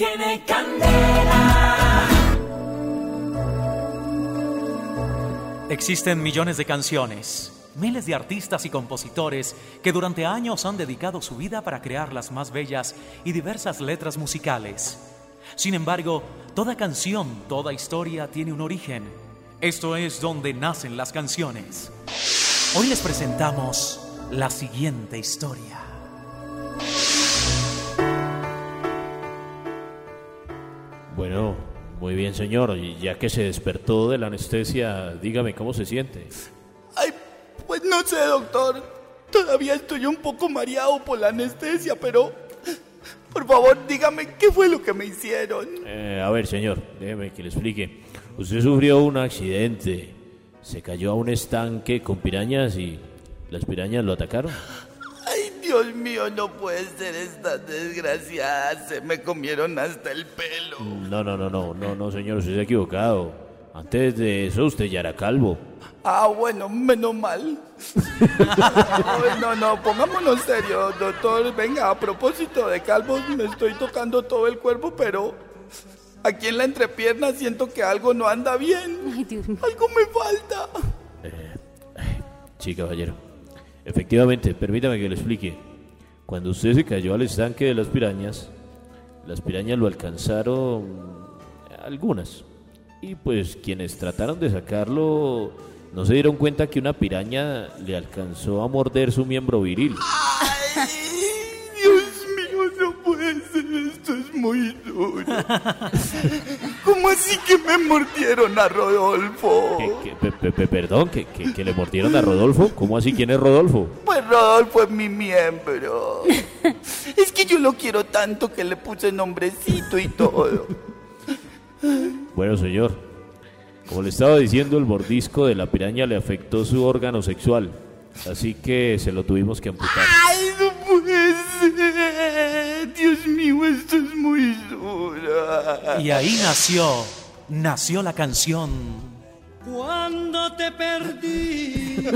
tiene candela. Existen millones de canciones, miles de artistas y compositores que durante años han dedicado su vida para crear las más bellas y diversas letras musicales. Sin embargo, toda canción, toda historia tiene un origen. Esto es donde nacen las canciones. Hoy les presentamos la siguiente historia. Bueno, muy bien, señor. Y ya que se despertó de la anestesia, dígame cómo se siente. Ay, pues no sé, doctor. Todavía estoy un poco mareado por la anestesia, pero por favor, dígame qué fue lo que me hicieron. Eh, a ver, señor, déjeme que le explique. Usted sufrió un accidente. Se cayó a un estanque con pirañas y las pirañas lo atacaron. Dios mío, no puede ser esta desgraciada. Se me comieron hasta el pelo. No, no, no, no, no, no, señor, usted se ha equivocado. Antes de eso usted ya era calvo. Ah, bueno, menos mal. Ay, no, no, pongámonos serio, doctor. Venga, a propósito de calvos, me estoy tocando todo el cuerpo, pero aquí en la entrepierna siento que algo no anda bien. Ay, Dios mío. Algo me falta. Sí, caballero. Efectivamente, permítame que le explique. Cuando usted se cayó al estanque de las pirañas, las pirañas lo alcanzaron algunas. Y pues quienes trataron de sacarlo no se dieron cuenta que una piraña le alcanzó a morder su miembro viril. Muy duro. ¿Cómo así que me mordieron a Rodolfo? ¿Qué- qué- pe- pe- pe- perdón, que, que- que le mordieron a Rodolfo. ¿Cómo así? ¿Quién es Rodolfo? Pues Rodolfo es mi miembro. Es que yo lo quiero tanto que le puse nombrecito y todo. Bueno, señor. Como le estaba diciendo, el mordisco de la piraña le afectó su órgano sexual. Así que se lo tuvimos que amputar. Y ahí nació, nació la canción. Cuando te perdí,